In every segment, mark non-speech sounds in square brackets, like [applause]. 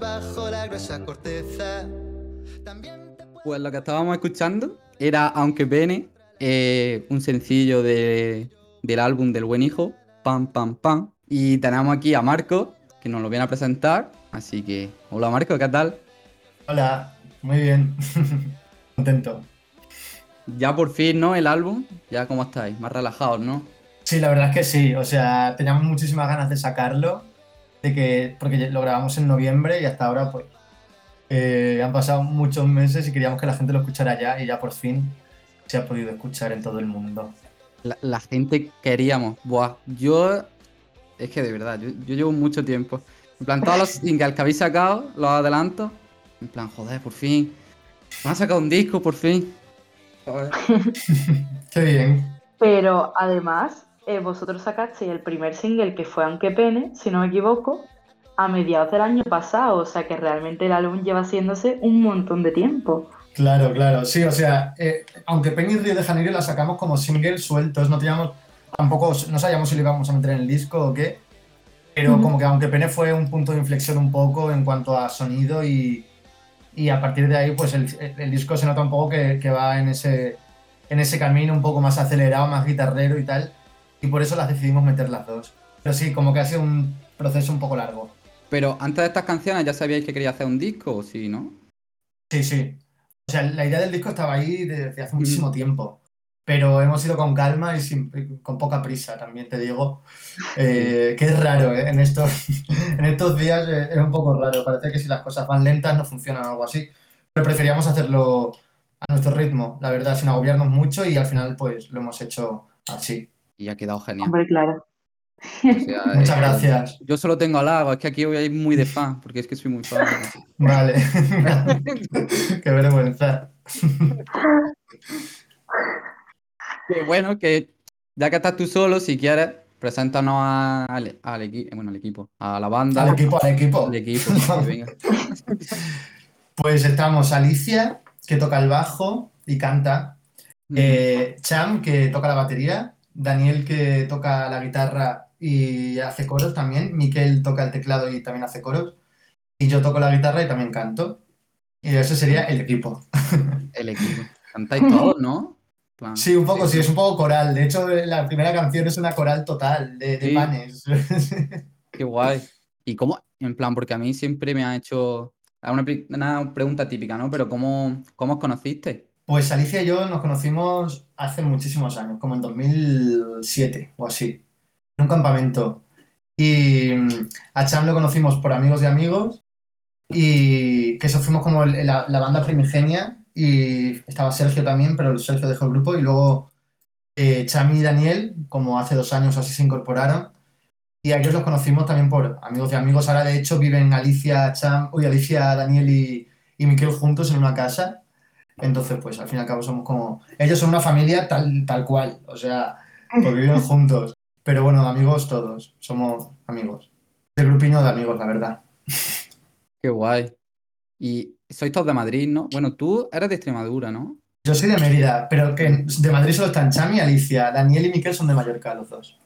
bajo la gruesa corteza. También te Pues lo que estábamos escuchando era Aunque Pene, eh, un sencillo de- del álbum del buen hijo, Pam Pam Pam. Y tenemos aquí a Marco, que nos lo viene a presentar. Así que, hola Marco, ¿qué tal? Hola, muy bien. [laughs] Contento. Ya por fin, ¿no? El álbum, ya cómo estáis, más relajados, ¿no? Sí, la verdad es que sí. O sea, teníamos muchísimas ganas de sacarlo, de que, porque lo grabamos en noviembre y hasta ahora, pues, eh, han pasado muchos meses y queríamos que la gente lo escuchara ya y ya por fin se ha podido escuchar en todo el mundo. La, la gente queríamos. Buah, yo. Es que de verdad, yo, yo llevo mucho tiempo. En plan, todos los [laughs] singles que habéis sacado, los adelantos. En plan, joder, por fin. Me han sacado un disco, por fin. Joder. [laughs] Qué bien. Pero además, eh, vosotros sacasteis el primer single que fue Aunque Pene, si no me equivoco, a mediados del año pasado. O sea que realmente el álbum lleva haciéndose un montón de tiempo. Claro, claro. Sí, o sea, eh, aunque Penny Río de Janeiro la sacamos como single sueltos, no teníamos, tampoco, no sabíamos si lo íbamos a meter en el disco o qué, pero como que aunque Pene fue un punto de inflexión un poco en cuanto a sonido y, y a partir de ahí, pues el, el disco se nota un poco que, que va en ese, en ese camino un poco más acelerado, más guitarrero y tal, y por eso las decidimos meter las dos. Pero sí, como que ha sido un proceso un poco largo. Pero antes de estas canciones, ¿ya sabíais que quería hacer un disco o sí, no? Sí, sí. O sea, la idea del disco estaba ahí desde hace muchísimo tiempo. Pero hemos ido con calma y sin- con poca prisa, también te digo. Eh, que es raro, ¿eh? En estos, [laughs] en estos días eh, es un poco raro. Parece que si las cosas van lentas no funcionan o algo así. Pero preferíamos hacerlo a nuestro ritmo, la verdad, sin agobiarnos mucho y al final pues lo hemos hecho así. Y ha quedado genial. Hombre, claro. O sea, [laughs] Muchas eh, gracias. Yo solo tengo halagos, es que aquí voy a ir muy de fan, porque es que soy muy fan. Vale. [laughs] Qué vergüenza. [laughs] Que bueno, que ya que estás tú solo, si quieres, preséntanos a- al, al equi- bueno, al equipo, a la banda. Al equipo, al equipo. Al equipo, venga. Pues estamos Alicia, que toca el bajo y canta. Eh, Cham, que toca la batería, Daniel, que toca la guitarra y hace coros también, Miquel toca el teclado y también hace coros, y yo toco la guitarra y también canto. Y ese sería el equipo. [laughs] El equipo. Cantáis todos, ¿no? Plan, Sí, un poco, sí, es un poco coral. De hecho, la primera canción es una coral total de, de Sí. panes. [laughs] Qué guay. ¿Y cómo? En plan, porque a mí siempre me ha hecho. Una, pregunta típica, ¿no? Pero ¿cómo, cómo os conocisteis? Pues Alicia y yo nos conocimos hace muchísimos años, como en 2007 o así, en un campamento. Y mm, a Cham lo conocimos por amigos de amigos y que eso fuimos como la, banda primigenia y estaba Sergio también, pero Sergio dejó el grupo y luego eh, Cham y Daniel, como hace dos años así, se incorporaron y a ellos los conocimos también por amigos de amigos. Ahora de hecho viven Alicia, Cham, uy, Alicia, Daniel y, y Miquel juntos en una casa. Entonces, pues al fin y al cabo somos como. Ellos son una familia tal, tal cual, o sea, porque [laughs] viven juntos. Pero bueno, amigos todos, somos amigos. De grupino de amigos, la verdad. [laughs] Qué guay. Y sois todos de Madrid, ¿no? Bueno, tú eres de Extremadura, ¿no? Yo soy de Mérida, pero que de Madrid solo están Chami y Alicia. Daniel y Miquel son de Mallorca, los dos.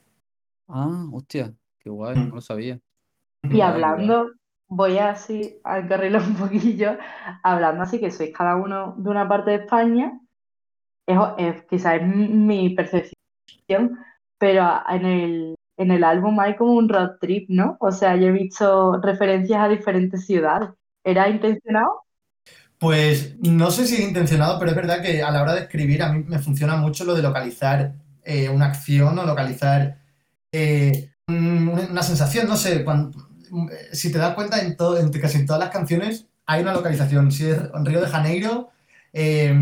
Ah, hostia, qué guay, Mm. no lo sabía. Y hablando, voy así a encarrilar [laughs] un poquillo, hablando así que sois cada uno de una parte de España, es, es- quizás es mi percepción, pero en el, en el álbum hay como un road trip, ¿no? O sea, yo he visto referencias a diferentes ciudades. ¿Era intencionado? Pues no sé si es intencionado, pero es verdad que a la hora de escribir a mí me funciona mucho lo de localizar eh, una acción o localizar eh, un- una sensación, no sé, cuan- si te das cuenta en, todo, en casi en todas las canciones hay una localización, si es Río de Janeiro, eh,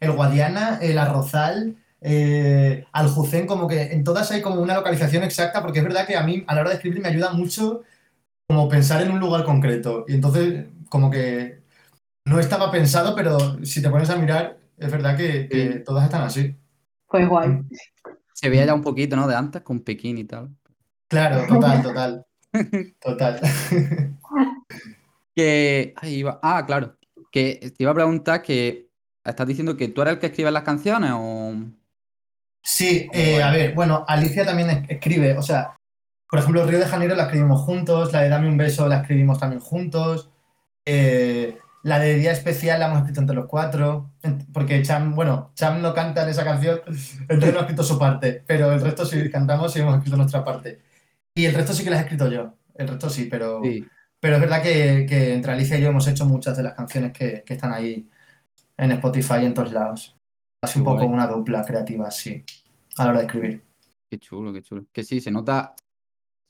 el Guadiana, el Arrozal, eh, Aljucén, como que en todas hay como una localización exacta, porque es verdad que a mí a la hora de escribir me ayuda mucho como pensar en un lugar concreto, y entonces como que no estaba pensado, pero si te pones a mirar, es verdad que, que Sí. todas están así. Pues guay. Se veía ya un poquito, ¿no? De antes, con Pekín y tal. Claro, total, total. Total. [laughs] Que. ahí iba- Ah, claro. Que te iba a preguntar que. ¿Estás diciendo que tú eres el que escribe las canciones o.? Sí, eh, a ver, bueno, Alicia también es- escribe, o sea, Por ejemplo, Río de Janeiro la escribimos juntos, la de Dame un beso la escribimos también juntos. eh, la de Día Especial la hemos escrito entre los cuatro. Porque Cham, bueno, Cham no canta en esa canción, [laughs] entonces no ha escrito su parte. Pero el resto sí cantamos y hemos escrito nuestra parte. Y el resto sí que la he escrito yo. El resto sí, pero. Sí, Pero es verdad que, que entre Alicia y yo hemos hecho muchas de las canciones que, que están ahí en Spotify y en todos lados. Así un poco una dupla creativa, sí, a la hora de escribir. qué chulo, qué chulo. Que sí, se nota,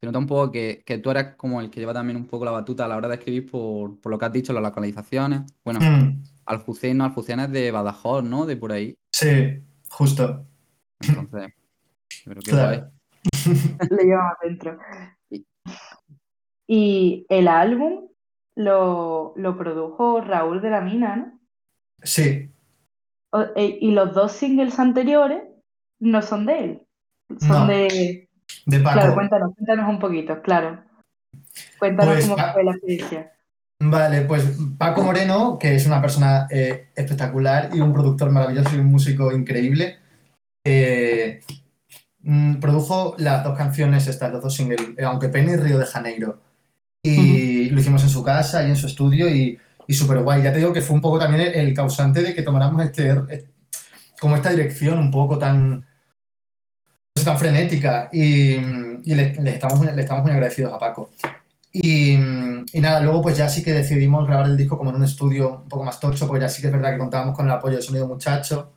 se nota un poco que, que tú eres como el que lleva también un poco la batuta a la hora de escribir por, por lo que has dicho, las localizaciones. Bueno, Mm, Aljucén, no, Aljucén es de Badajoz, ¿no? De por ahí. sí, justo. Entonces, pero qué Claro. guay. [laughs] Lo llevamos dentro. Y el álbum lo, lo produjo Raúl de la Mina, ¿no? Sí, O- e- y los dos singles anteriores no son de él. Son No. de. de Paco. Claro, cuéntanos, cuéntanos un poquito, claro. Cuéntanos Pues, cómo fue la experiencia. Vale, pues Paco Moreno, que es una persona eh, espectacular y un productor maravilloso y un músico increíble, eh, mm, produjo las dos canciones, estas, los dos singles, eh, Aunque Pene y Río de Janeiro. Y lo hicimos en su casa y en su estudio y, y súper guay. Ya te digo que fue un poco también el, el causante de que tomáramos este, eh, como esta dirección un poco tan, tan frenética y, y le, le estamos, le estamos muy agradecidos a Paco. Y, y nada, luego pues ya sí que decidimos grabar el disco como en un estudio un poco más tocho, porque ya sí que es verdad que contábamos con el apoyo de Sonido Muchacho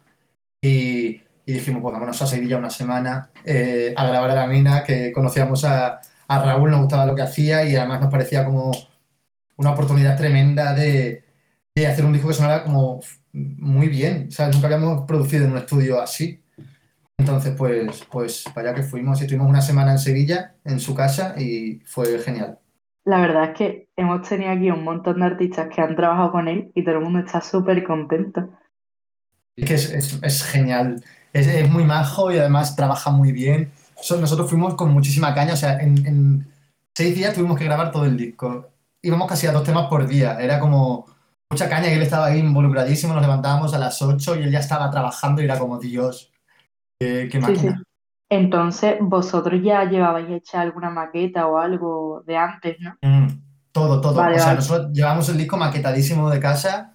y, y dijimos, pues vámonos a Sevilla una semana eh, a grabar a la mina, que conocíamos a, a Raúl, nos gustaba lo que hacía y además nos parecía como una oportunidad tremenda de, de hacer un disco que sonara como muy bien, ¿sabes? Nunca habíamos producido en un estudio así. Entonces, pues, pues para allá que fuimos y estuvimos una semana en Sevilla, en su casa, y fue genial. La verdad es que hemos tenido aquí un montón de artistas que han trabajado con él y todo el mundo está súper contento. Es que es, es- es genial. Es, es muy majo y además trabaja muy bien. So- nosotros fuimos con muchísima caña, o sea, en, en seis días tuvimos que grabar todo el disco. Íbamos casi a dos temas por día. Era como mucha caña y él estaba ahí involucradísimo. Nos levantábamos a las 8 y él ya estaba trabajando y era como, Dios, qué, qué Sí, sí. máquina. Entonces, vosotros ya llevabais hecha alguna maqueta o algo de antes, ¿no? Mm, todo, todo. Vale, o sea, vale. nosotros llevamos el disco maquetadísimo de casa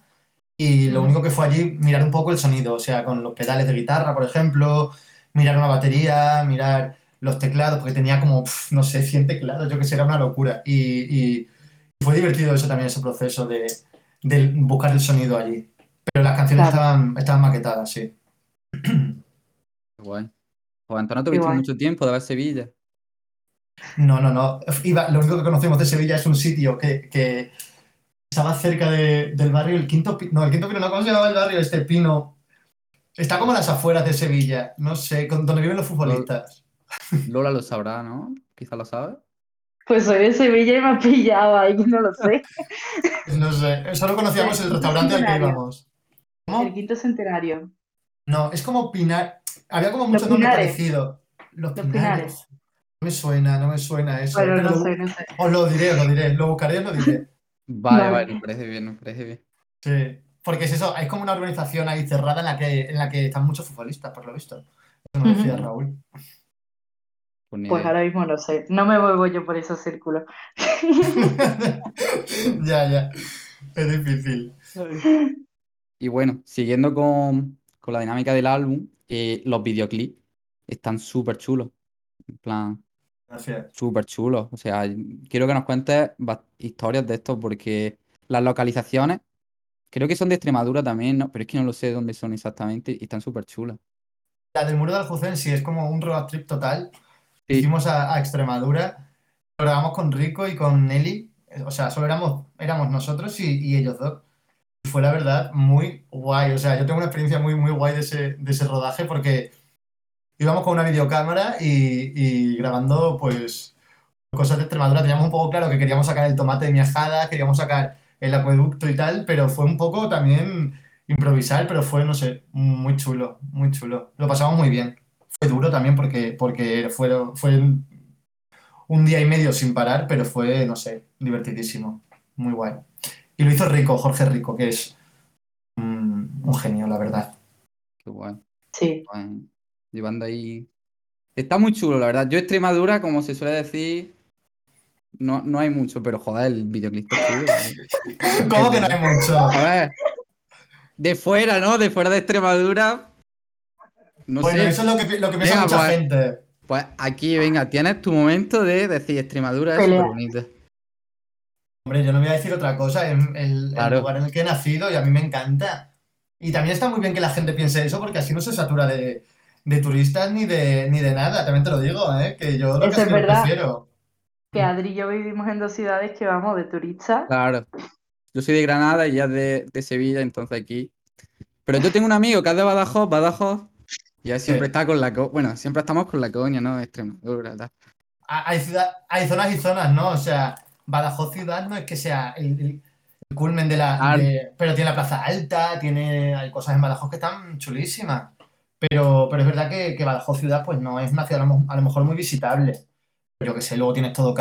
y lo único que fue allí mirar un poco el sonido, o sea, con los pedales de guitarra, por ejemplo, mirar una batería, mirar los teclados, porque tenía como, pf, no sé, 100 teclados, yo que sé, era una locura. Y, y fue divertido eso también, ese proceso de, de buscar el sonido allí. Pero las canciones Claro. estaban, estaban maquetadas, sí. Qué guay. Pues Antonio, tuviste guay. mucho tiempo de ver Sevilla. No, no, no. Iba, lo único que conocemos de Sevilla es un sitio que, que estaba cerca de- del barrio, el Quinto Pino. No, el Quinto Pino, no, ¿cómo se llamaba el barrio? Este Pino. Está como a las afueras de Sevilla, no sé, con- donde viven los futbolistas. Lola lo sabrá, ¿no? Quizá lo sabe. Pues soy de Sevilla y me ha pillado ahí, no lo sé. [laughs] No sé, solo conocíamos el restaurante al que íbamos. El ¿Cómo? quinto centenario. No, es como Pinar. Había como muchos nombres parecidos. Los Los Pinares. Pinares. No me suena, no me suena eso. Bueno, pero no lo- sé, no sé. Os lo diré, os lo diré. Lo buscaré, os lo diré. Vale, Vale. vale, me parece bien, me parece bien. Sí, porque es eso, es como una organización ahí cerrada en la que, en la que están muchos futbolistas, por lo visto. Eso me decía. Raúl. Pues Pues ahora mismo no sé. No me muevo yo por esos círculos. [laughs] Ya, ya. Es difícil. Y bueno, siguiendo con, con la dinámica del álbum, eh, los videoclips están súper chulos. En plan, Gracias. súper chulos. O sea, quiero que nos cuentes historias de esto porque las localizaciones creo que son de Extremadura también, ¿no? Pero es que no lo sé dónde son exactamente y están súper chulas. La del muro de Aljucén sí es como un road trip total. Sí. Hicimos a, a Extremadura, lo grabamos con Rico y con Nelly. O sea, solo éramos, éramos nosotros y, y ellos dos. Y fue la verdad muy guay. O sea, yo tengo una experiencia muy, muy guay de ese, de ese rodaje porque íbamos con una videocámara y, y grabando, pues, cosas de Extremadura. Teníamos un poco claro que queríamos sacar el tomate de miajada, queríamos sacar el acueducto y tal, pero fue un poco también improvisar, pero fue, no sé, muy chulo, muy chulo. Lo pasamos muy bien. Fue duro también porque, porque fue, fue un día y medio sin parar, pero fue, no sé, divertidísimo. Muy guay. Y lo hizo Rico, Jorge Rico, que es un, un genio, la verdad. Qué guay. Sí. Llevando ahí Está muy chulo, la verdad. Yo Extremadura, como se suele decir, no, no hay mucho, pero joder, el videoclip está chulo. ¿eh? [laughs] ¿Cómo que no hay mucho? A ver, de fuera, ¿no? De fuera de Extremadura. No bueno, sé. eso es lo que, lo que piensa Venga, mucha pues. gente. Pues aquí, venga, tienes tu momento de decir Extremadura es súper bonita. Hombre, yo no voy a decir otra cosa, es el, lugar en el que he nacido y a mí me encanta. Y también está muy bien que la gente piense eso porque así no se satura de, de turistas ni de, ni de nada, también te lo digo, ¿eh? Que yo lo que Eso es verdad. prefiero. Que Adri y yo vivimos en dos ciudades que vamos de turistas. Claro. Yo soy de Granada y es de, de Sevilla, entonces aquí. Pero yo tengo un amigo que es de Badajoz, Badajoz, y él siempre Sí. está con la co- Bueno, siempre estamos con la coña, ¿no? Extremadura, tal. Ha- Hay, ciudad- hay zonas y zonas, ¿no? O sea, Badajoz ciudad no es que sea el, el- culmen de la... De- pero tiene la plaza alta, tiene, hay cosas en Badajoz que están chulísimas. Pero, pero es verdad que, que Badajoz ciudad pues no es una ciudad a lo, mejor muy visitable. Pero que sé, luego tienes todo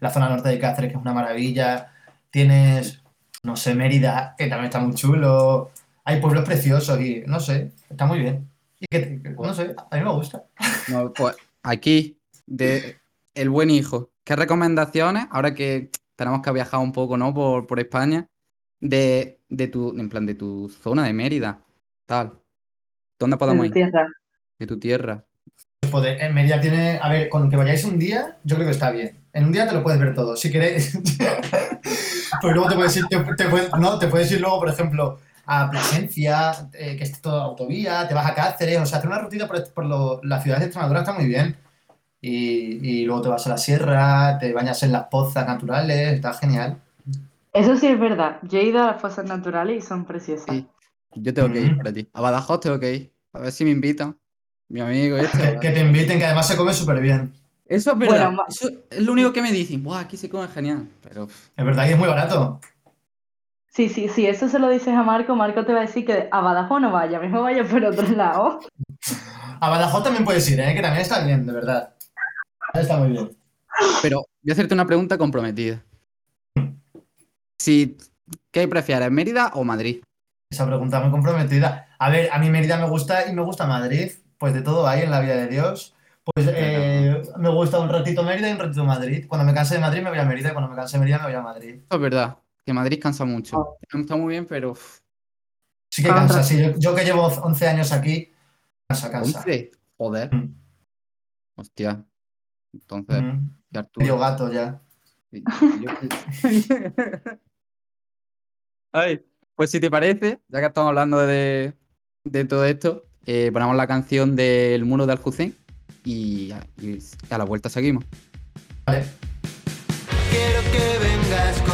la zona norte de Cáceres, que es una maravilla. Tienes, no sé, Mérida, que también está muy chulo. Hay pueblos preciosos y, no sé, está muy bien. Y que, no sé, a mí me gusta. Pues aquí, de El Buen Hijo. ¿Qué recomendaciones, ahora que tenemos que viajar un poco, ¿no? Por, por España, de, de tu, en plan, de tu zona de Mérida, tal. ¿Dónde podemos en ir? tierra. De tu tierra. Poder- en Mérida tiene, a ver, con que vayáis un día, yo creo que está bien. En un día te lo puedes ver todo, si queréis. [laughs] Pero luego te puedes ir, te, te puedes, no, te puedes ir luego, por ejemplo, a Plasencia, eh, que es toda autovía, te vas a Cáceres, o sea, hacer una rutina por, por lo- las ciudades de Extremadura está muy bien. Y, y luego te vas a la sierra, te bañas en las pozas naturales, está genial. Eso sí es verdad. Yo he ido a las fosas naturales y son preciosas. Sí. Yo tengo que ir Mm. para ti. A Badajoz tengo que ir. A ver si me invitan. Mi amigo este. Que, que te inviten, que además se come súper bien. Eso es verdad. Bueno, Eso es lo único que me dicen. Buah, aquí se come genial. Pero Es verdad que es muy barato. Sí, sí, sí, eso se lo dices a Marco, Marco te va a decir que a Badajoz no vaya, mejor vaya por otro [laughs] lado. A Badajoz también puedes ir, ¿eh? que también está bien, de verdad. Está muy bien. Pero voy a hacerte una pregunta comprometida. Si, ¿qué prefieres, Mérida o Madrid? Esa pregunta muy comprometida. A ver, a mí Mérida me gusta y me gusta Madrid. Pues de todo hay en la vida de Dios. Pues eh, me gusta un ratito Mérida y un ratito Madrid. Cuando me canse de Madrid me voy a Mérida y cuando me canse de Mérida me voy a Madrid. Eso es verdad. Que Madrid cansa mucho. Oh. Está muy bien, pero. Sí que Ah, cansa, sí. Yo, yo que llevo 11 años aquí, cansa, cansa. 11. Joder. Mm. Hostia. Entonces, Mm, ¿y Arturo? Medio gato ya. Sí, yo- [laughs] Ay, pues si te parece, ya que estamos hablando de, de todo esto, eh, ponemos la canción del muro de Aljucén y, y a la vuelta seguimos. Vale. Quiero que vengas conmigo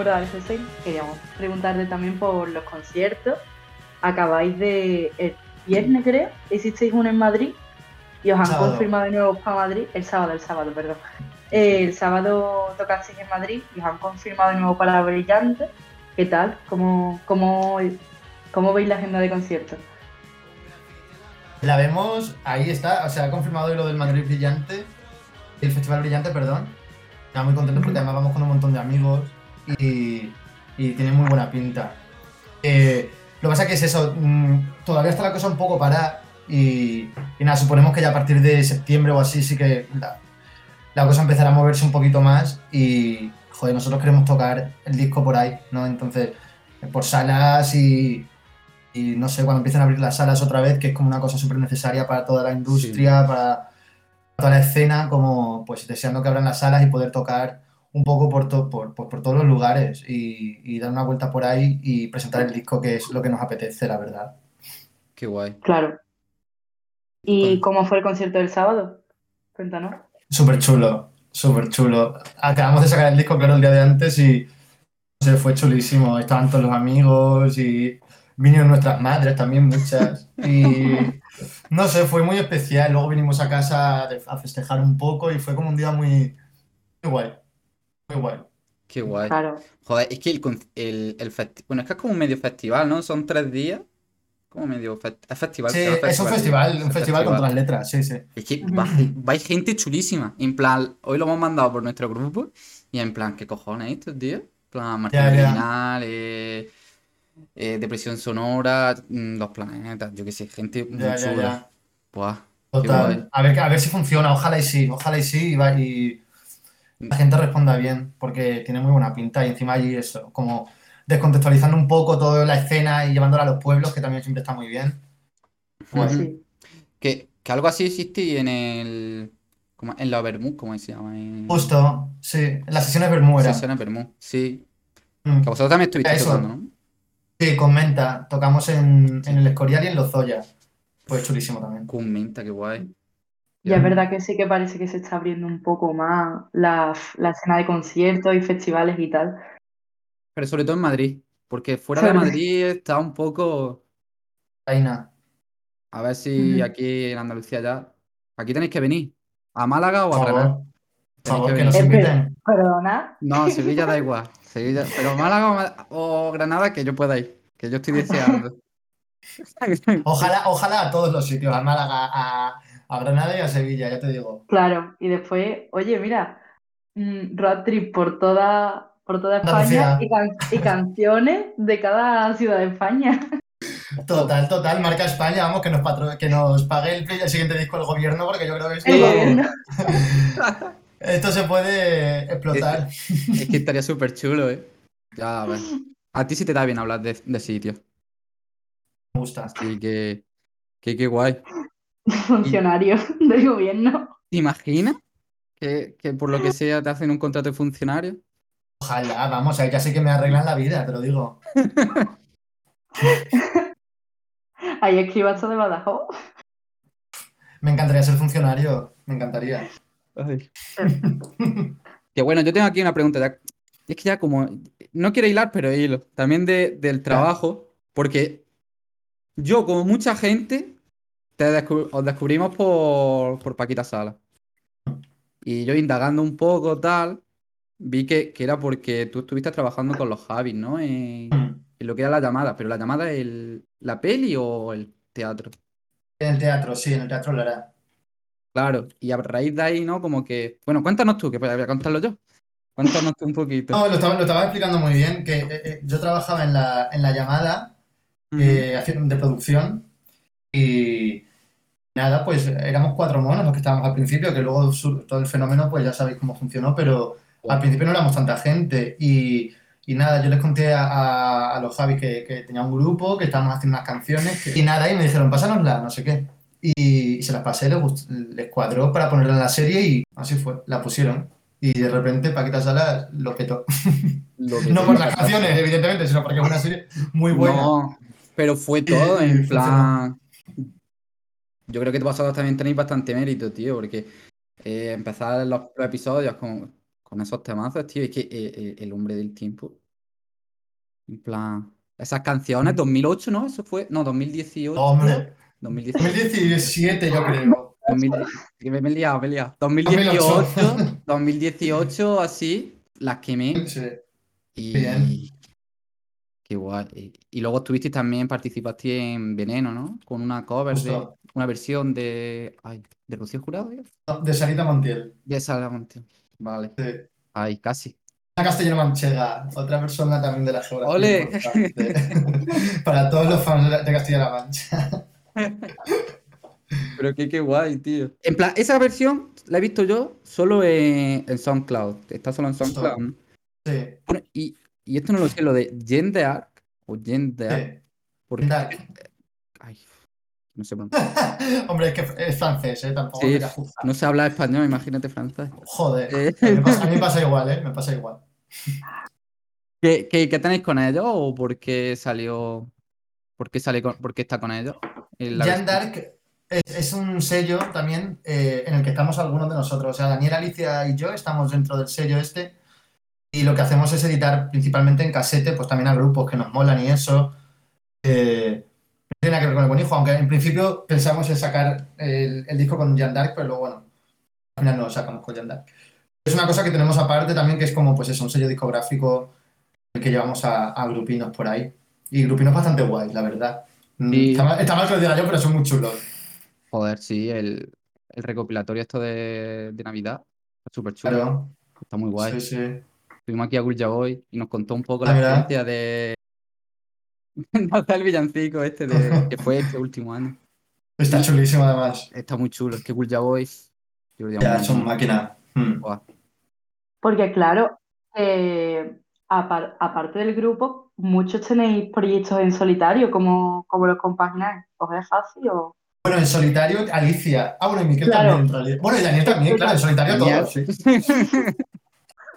muro de queríamos preguntarte también por los conciertos. Acabáis de, el viernes creo, hicisteis uno en Madrid y os han Sábado. confirmado de nuevo para Madrid, el sábado, el sábado, perdón. El sábado tocasteis en Madrid y os han confirmado de nuevo para Brillante. ¿Qué tal? ¿Cómo, cómo, cómo veis la agenda de conciertos? La vemos, ahí está, o sea, ha confirmado lo del Madrid Brillante, el Festival Brillante, perdón. Estamos muy contentos porque además vamos con un montón de amigos y, y tiene muy buena pinta. Eh, lo que pasa que es eso, mm, todavía está la cosa un poco parada y, y nada, suponemos que ya a partir de septiembre o así sí que la, la cosa empezará a moverse un poquito más y, joder, nosotros queremos tocar el disco por ahí, ¿no? Entonces, por salas y, y no sé, cuando empiecen a abrir las salas otra vez, que es como una cosa súper necesaria para toda la industria, para toda la escena, como pues deseando que abran las salas y poder tocar un poco por, to- por, por- por todos los lugares y, y dar una vuelta por ahí y presentar el disco, que es lo que nos apetece, la verdad. Qué guay. Claro. ¿Y Bueno. cómo fue el concierto del sábado? Cuéntanos. Súper chulo, súper chulo. Acabamos de sacar el disco, claro, el día de antes y no sé, fue chulísimo. Estaban todos los amigos y vinieron nuestras madres también, muchas. Y [laughs] no sé, fue muy especial. Luego vinimos a casa a festejar un poco y fue como un día muy, muy guay. Muy guay. Qué guay. Claro. Joder, es que el, el, el festi- Bueno, es que es como un medio festival, ¿no? Son tres días. Como medio fest- es festival. Sí, llama es un festival, un Es festival con todas las letras, sí, sí. Es que va, ge- va gente chulísima. En plan, hoy lo hemos mandado por nuestro grupo. Y en plan, ¿qué cojones esto, tío? En plan, Martín. Criminal, eh, eh, Depresión Sonora, mm, Los Planetas, yo qué sé, gente muy chula. Buah, Total. A ver, a ver si funciona, ojalá y sí, ojalá y sí, y, va- y la gente responda bien, porque tiene muy buena pinta y encima allí eso, como descontextualizando un poco toda la escena y llevándola a los pueblos, que también siempre está muy bien. Ujú. Sí. Que, que algo así existe en el. como en la Bermú, ¿cómo se llama? En Justo, sí, en las sesiones Bermuda. Sesiones Bermú. Sí. Mm. Que vosotros también estuvisteis Eso. tocando, ¿no? Sí, comenta, tocamos en, en el Escorial y en Lozoya. Fue chulísimo también. Con Menta, qué guay. Y es verdad que sí que parece que se está abriendo un poco más la, la escena de conciertos y festivales y tal. Pero sobre todo en Madrid. Porque fuera de Madrid [laughs] está un poco. Aina. A ver si aquí en Andalucía ya. Aquí tenéis que venir. ¿A Málaga o a Granada? por favor, que que nos inviten. Perdona. No, Sevilla da igual. Sevilla... Pero Málaga o Granada, que yo pueda ir. Que yo estoy deseando. [laughs] Ojalá, ojalá a todos los sitios, a Málaga, a, a Granada y a Sevilla, ya te digo. Claro. Y después, oye, mira, mm, road trip por toda, por toda España y, can- y canciones de cada ciudad de España. [laughs] Total, total, marca España, vamos, que nos, patro- que nos pague el, el siguiente disco el gobierno, porque yo creo que esto, El gobierno. [laughs] esto se puede explotar. Es que estaría súper chulo, ¿eh? Ya, a ver. A ti sí te da bien hablar de, de sitios. Me gusta. Así que. Que qué guay. [laughs] Funcionario del gobierno. ¿Te imaginas que, que por lo que sea te hacen un contrato de funcionario? Ojalá, vamos, ahí ya sé que me arreglan la vida, te lo digo. [laughs] Ahí escribas de Badajoz. Me encantaría ser funcionario, me encantaría. [laughs] Que bueno, yo tengo aquí una pregunta. ya- Es que ya como. No quiero hilar, pero hilo. También de- del trabajo. Porque yo, como mucha gente, te os descubrimos por, por Paquita Sala. Y yo indagando un poco, tal, vi que, que era porque tú estuviste trabajando con los Javis, ¿no? En, en lo que era la llamada. Pero la llamada es el, la peli o el teatro. En el teatro, sí, en el teatro lo hará. Claro, y a raíz de ahí, ¿no? Como que. Bueno, cuéntanos tú, que voy a contarlo yo. Cuéntanos tú un poquito. [laughs] No, lo estaba, lo estaba explicando muy bien, que eh, eh, yo trabajaba en la, en la llamada eh, haciendo de producción y nada, pues éramos cuatro monos los que estábamos al principio, que luego sur- todo el fenómeno, pues ya sabéis cómo funcionó, pero al principio no éramos tanta gente y, y nada, yo les conté a, a- a los Javis que, que tenía un grupo, que estábamos haciendo unas canciones que- y nada, y me dijeron, pásanosla, no sé qué. Y, y se las pasé, les, gust- les cuadró para ponerla en la serie y así fue, la pusieron. Y de repente Paquita Salas lo petó. Lo [laughs] que No por las canciones, evidentemente, sino porque es una serie muy buena. No, pero fue todo Y- en [laughs] plan. Yo creo que vosotros también tenéis bastante mérito, tío, porque eh, empezar los, los episodios con, con esos temazos, tío, es que eh, eh, el hombre del tiempo. En plan. Esas canciones, 2008, ¿no? Eso fue. No, 2018. Hombre, 2018. 2017 yo creo. 2000 que me, me he liado, me he liado. 2008. 2018, 2018, así, las quemé. Sí. Y. Bien. Qué guay. Y, y luego estuviste también, participaste en Veneno, ¿no? Con una cover de. Justo. Una versión de. Ay, ¿de Rocío Jurado? ¿eh? De Sarita Montiel. De Salamonte. Vale. Sí. Ay, casi. Una castellano manchega, otra persona también de la geografía. ¡Ole! [laughs] Para todos los fans de- Castilla-La Mancha. [laughs] Pero qué, qué guay, tío. En plan, esa versión la he visto yo solo en, en SoundCloud. Está solo en SoundCloud. ¿no? Sí, Bueno, y, y esto no lo sé, lo de Jen de Arc o Jen de Arc. sí. Porque, ay, no sé pronunciar. [laughs] Hombre, es que es francés, ¿eh? Tampoco Sí, no sé hablar español, imagínate francés. Joder. Eh. A mí me pasa- a mí me pasa [laughs] igual, ¿eh? Me pasa igual. ¿Qué, qué, qué tenéis con ellos o por qué salió? ¿Por qué sale con, por qué está con ellos? Jan. Dark es, es un sello también eh, en el que estamos algunos de nosotros. O sea, Daniel, Alicia y yo estamos dentro del sello este. Y lo que hacemos es editar principalmente en casete, pues también a grupos que nos molan y eso. Eh, tiene nada que ver con el buen hijo, aunque en principio pensamos en sacar el, el disco con Jan Dark, pero luego, bueno, al final no lo sacamos con Jan Dark. Es una cosa que tenemos aparte también, que es como, pues eso, un sello discográfico que llevamos a, a grupinos por ahí. Y grupinos bastante guays, la verdad. Mm. Está, mal, está mal que lo diga yo, pero son muy chulos. Joder, sí, el, el recopilatorio esto de, de Navidad. Está súper chulo. Claro. Está muy guay. Sí, sí. Estuvimos aquí a Gulja Boy y nos contó un poco Ah, la mira. experiencia de, [laughs] de hacer el villancico este de, [laughs] que fue este último año. Está chulísimo además. Está muy chulo. Es que Gulja Boy. Yo lo digo Ya, son máquina. Mm. Buah. Porque claro, eh, apar- aparte del grupo, muchos tenéis proyectos en solitario, ¿cómo, cómo los compagináis? ¿Os es fácil o...? Bueno, en solitario, Alicia. Ah, bueno, y Miquel Claro. también. en realidad. Bueno, y Daniel también, claro, en solitario todos, sí. [laughs]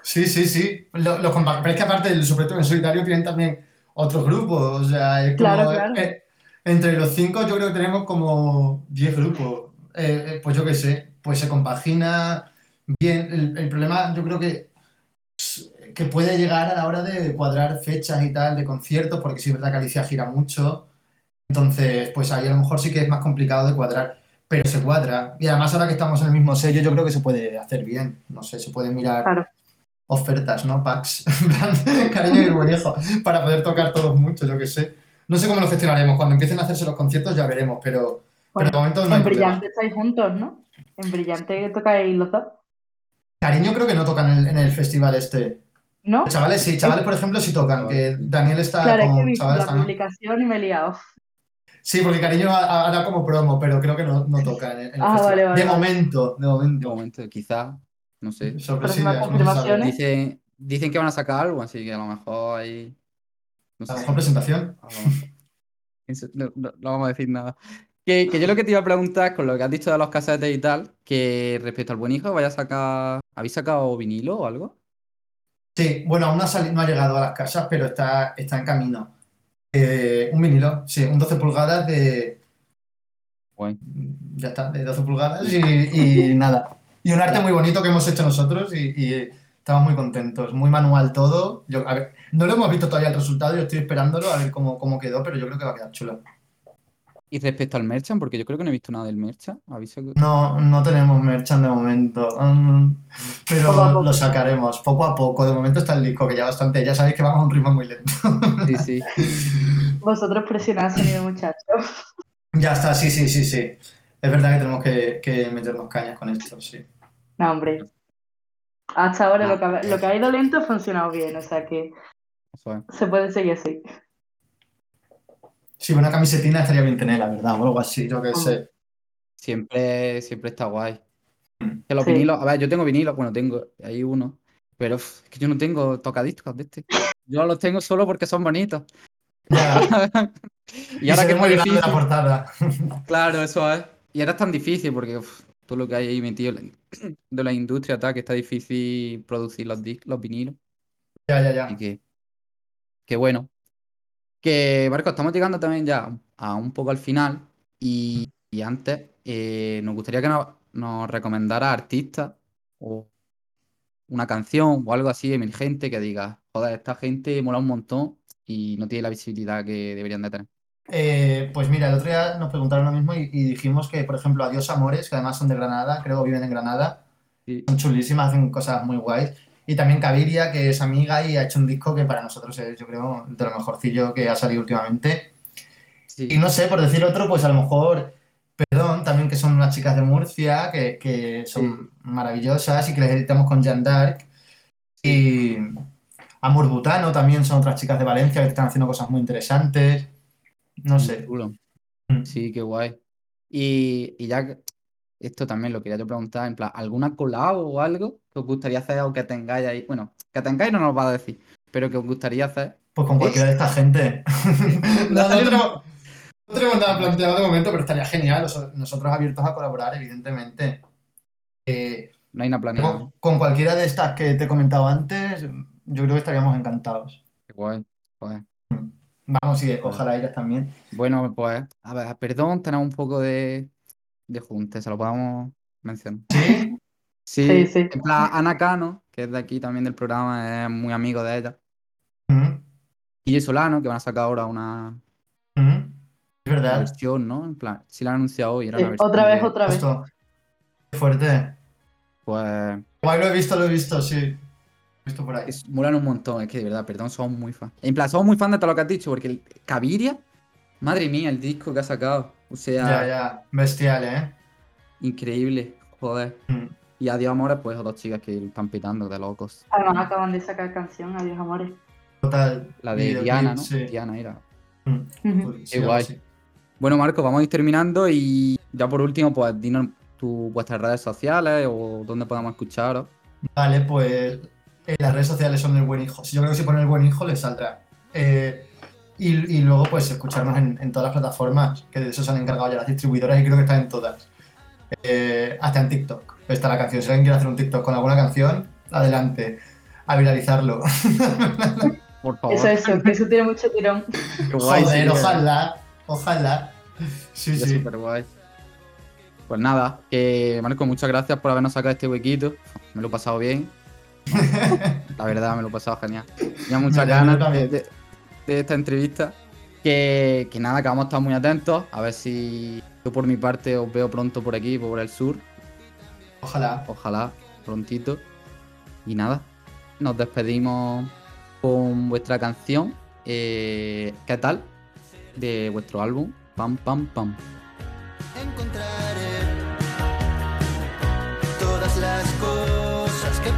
Sí, sí, sí. Lo, lo compa- pero es que aparte del todo en solitario tienen también otros grupos. O sea, es como. Claro, claro. eh, entre los cinco, yo creo que tenemos como 10 grupos. Eh, eh, pues yo qué sé, pues se compagina bien. El, el problema, yo creo que, que puede llegar a la hora de cuadrar fechas y tal de conciertos, porque sí es verdad que Alicia gira mucho. Entonces, pues ahí a lo mejor sí que es más complicado de cuadrar, pero se cuadra. Y además, ahora que estamos en el mismo sello, yo creo que se puede hacer bien. No sé, se pueden mirar Claro. Ofertas, ¿no? Packs, [laughs] en plan, cariño y buen hijo, para poder tocar todos mucho, yo qué sé. No sé cómo lo gestionaremos. Cuando empiecen a hacerse los conciertos ya veremos, pero, de momento no hay en problema. Brillante estáis juntos, ¿no? En Brillante tocáis los dos, Cariño creo que no tocan en el, en el festival este. ¿no? Chavales, sí, chavales, por ejemplo, sí tocan, que Daniel está Claro, es que con chavales la también. publicación y me he liado. Sí, porque Cariño ha- hará como promo, pero creo que no, no toca en el, en el Ah, festival. vale, vale, de vale. momento, de De momento. momento, quizá. No sé. Confirmaciones. Dicen, dicen que van a sacar algo, así que a lo mejor. No A lo sé. mejor presentación. A lo mejor. [laughs] Eso, No, no- no vamos a decir nada. Que, que yo lo que te iba a preguntar con lo que has dicho de los casetes y tal, que respecto al buen hijo, vaya a sacar. ¿Habéis sacado vinilo o algo? Sí, bueno, aún no ha, sali- no ha llegado a las casas, pero está, está en camino. Eh, un vinilo, sí, un 12 pulgadas de. Guay. Ya está, de 12 pulgadas y, y [laughs] nada. Y un arte muy bonito que hemos hecho nosotros y, y estamos muy contentos. Muy manual todo. Yo, a ver, no lo hemos visto todavía el resultado, yo estoy esperándolo a ver cómo, cómo quedó, pero yo creo que va a quedar chulo. Y respecto al merchant, porque yo creo que no he visto nada del merchant. ¿Habéis sacado? No, no tenemos merchan de momento, mm, pero lo sacaremos poco a poco. De momento está el disco, que ya bastante, ya sabéis que vamos a un ritmo muy lento. Sí, sí. [laughs] Vosotros presionad sonido, muchachos. Ya está, sí, sí, sí, sí. Es verdad que tenemos que, que meternos cañas con esto, sí. No, hombre. Hasta ahora Ah. lo, que, ha- lo que ha ido lento ha funcionado bien, o sea que Eso es. se puede seguir así. Sí, una camisetina estaría bien tener, la verdad, o algo así, yo qué sé. Siempre, siempre está guay. Que los Sí. vinilos, a ver, yo tengo vinilos, bueno, tengo ahí uno, pero uf, es que yo no tengo tocadiscos de este. Yo los tengo solo porque son bonitos. [laughs] Y ahora que es muy difícil, la portada. claro, eso es. Y ahora es tan difícil porque uf, todo lo que hay ahí metido [clears throat] de la industria, tal, que está difícil producir los, dis- los vinilos. Ya, ya, ya. que, que bueno. Que, Marco, estamos llegando también ya a un poco al final. Y, y antes, eh, nos gustaría que nos, nos recomendara artistas o una canción o algo así emergente que diga, joder, esta gente mola un montón y no tiene la visibilidad que deberían de tener. Eh, pues mira, el otro día nos preguntaron lo mismo y, y dijimos que, por ejemplo, Adiós Amores, que además son de Granada, creo que viven en Granada, Sí. son chulísimas, hacen cosas muy guays. Y también Caviria, que es amiga y ha hecho un disco que para nosotros es, yo creo, de lo mejorcillo que ha salido últimamente. Sí. Y no sé, por decir otro, pues a lo mejor, perdón, también que son unas chicas de Murcia, que, que son maravillosas y que les editamos con Jan Dark. Y Amor Butano también son otras chicas de Valencia que están haciendo cosas muy interesantes. No sé. Mm. Sí, qué guay. Y, y ya, esto también lo quería yo preguntar, en plan, ¿alguna collab o algo que os gustaría hacer o que tengáis ahí? Bueno, que tengáis no nos va a decir, pero que os gustaría hacer. Pues con cualquiera de esta gente. [laughs] no, no tenemos, no tenemos nada planteado de momento, pero estaría genial. Os- Nosotros abiertos a colaborar, evidentemente. Eh, No hay nada planeado. con, con cualquiera de estas que te he comentado antes, yo creo que estaríamos encantados. Qué guay. Pues, Vamos, y ojalá ellas también. Bueno, pues, a ver, perdón, tenemos un poco de, de junte, se lo podemos mencionar. ¿Sí? Sí, Sí, sí. en plan, Ana Cano, que es de aquí también del programa, es muy amigo de ella. Mm, Y Solano, que van a sacar ahora una, mm. Es una verdad. versión, ¿no? En plan, sí la han anunciado hoy, era Sí, una versión otra vez, de- otra vez. Esto, qué fuerte. Pues Guay, lo he visto, lo he visto, sí. Visto por ahí. es, molan un montón, es que de verdad, perdón, somos muy fans. En plan, somos muy fans de todo lo que has dicho, porque el Caviria, madre mía, el disco que ha sacado. O sea, Ya, ya. Bestial, ¿eh? increíble, joder. Mm. Y Adiós Amores, pues otras chicas que lo están pitando de locos. Además acaban de sacar canción, Adiós Amores. Total. La de Diana, ¿no? sí. Diana era. Mm. Sí, guay. Bueno, Marco, vamos a ir terminando y ya por último, pues dinos tu, vuestras redes sociales o dónde podamos escucharos. Vale, pues eh, las redes sociales son el buen hijo. Yo creo que si pone el buen hijo les saldrá. Eh, y, y luego, pues, escucharnos en, en todas las plataformas, que de eso se han encargado ya las distribuidoras y creo que están en todas. Eh, hasta en TikTok. Está la canción. Si alguien quiere hacer un TikTok con alguna canción, adelante. A viralizarlo. [laughs] Por favor. Eso, eso, que eso tiene mucho tirón. Qué guay, Joder, sí, ojalá. Ojalá. Sí, sí. súper guay. Pues nada, que Marco, muchas gracias por habernos sacado este huequito. Me lo he pasado bien. La verdad, me lo he pasado genial. Tenía muchas ganas de, de, esta entrevista. Que, nada, que vamos a estar muy atentos. A ver si yo por mi parte os veo pronto por aquí, por el sur. Ojalá. Ojalá, prontito. Y nada, nos despedimos con vuestra canción. Eh, ¿Qué tal? De vuestro álbum. Pam, pam, pam. Encontraré todas las cosas que